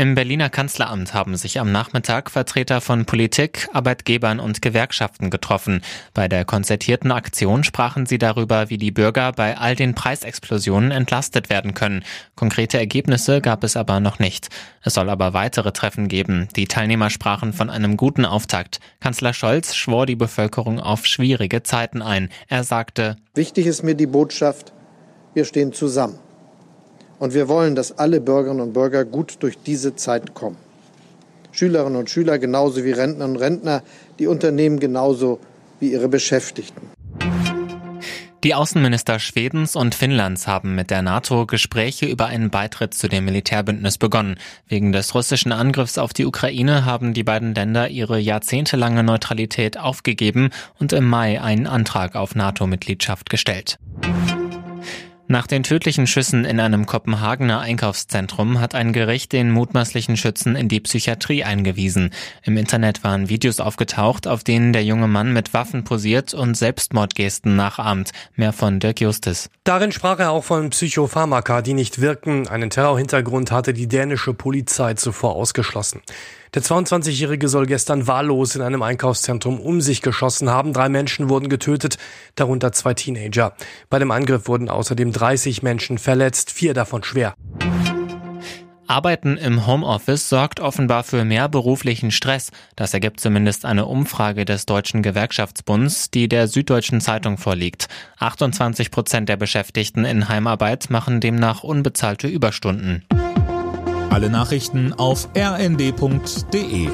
Im Berliner Kanzleramt haben sich am Nachmittag Vertreter von Politik, Arbeitgebern und Gewerkschaften getroffen. Bei der konzertierten Aktion sprachen sie darüber, wie die Bürger bei all den Preisexplosionen entlastet werden können. Konkrete Ergebnisse gab es aber noch nicht. Es soll aber weitere Treffen geben. Die Teilnehmer sprachen von einem guten Auftakt. Kanzler Scholz schwor die Bevölkerung auf schwierige Zeiten ein. Er sagte, Wichtig ist mir die Botschaft, wir stehen zusammen. Und wir wollen, dass alle Bürgerinnen und Bürger gut durch diese Zeit kommen. Schülerinnen und Schüler genauso wie Rentnerinnen und Rentner, die Unternehmen genauso wie ihre Beschäftigten. Die Außenminister Schwedens und Finnlands haben mit der NATO Gespräche über einen Beitritt zu dem Militärbündnis begonnen. Wegen des russischen Angriffs auf die Ukraine haben die beiden Länder ihre jahrzehntelange Neutralität aufgegeben und im Mai einen Antrag auf NATO-Mitgliedschaft gestellt. Nach den tödlichen Schüssen in einem Kopenhagener Einkaufszentrum hat ein Gericht den mutmaßlichen Schützen in die Psychiatrie eingewiesen. Im Internet waren Videos aufgetaucht, auf denen der junge Mann mit Waffen posiert und Selbstmordgesten nachahmt. Mehr von Dirk Justis. Darin sprach er auch von Psychopharmaka, die nicht wirken. Einen Terrorhintergrund hatte die dänische Polizei zuvor ausgeschlossen. Der 22-Jährige soll gestern wahllos in einem Einkaufszentrum um sich geschossen haben. Drei Menschen wurden getötet, darunter zwei Teenager. Bei dem Angriff wurden außerdem 30 Menschen verletzt, vier davon schwer. Arbeiten im Homeoffice sorgt offenbar für mehr beruflichen Stress. Das ergibt zumindest eine Umfrage des Deutschen Gewerkschaftsbunds, die der Süddeutschen Zeitung vorliegt. 28 Prozent der Beschäftigten in Heimarbeit machen demnach unbezahlte Überstunden. Alle Nachrichten auf rnd.de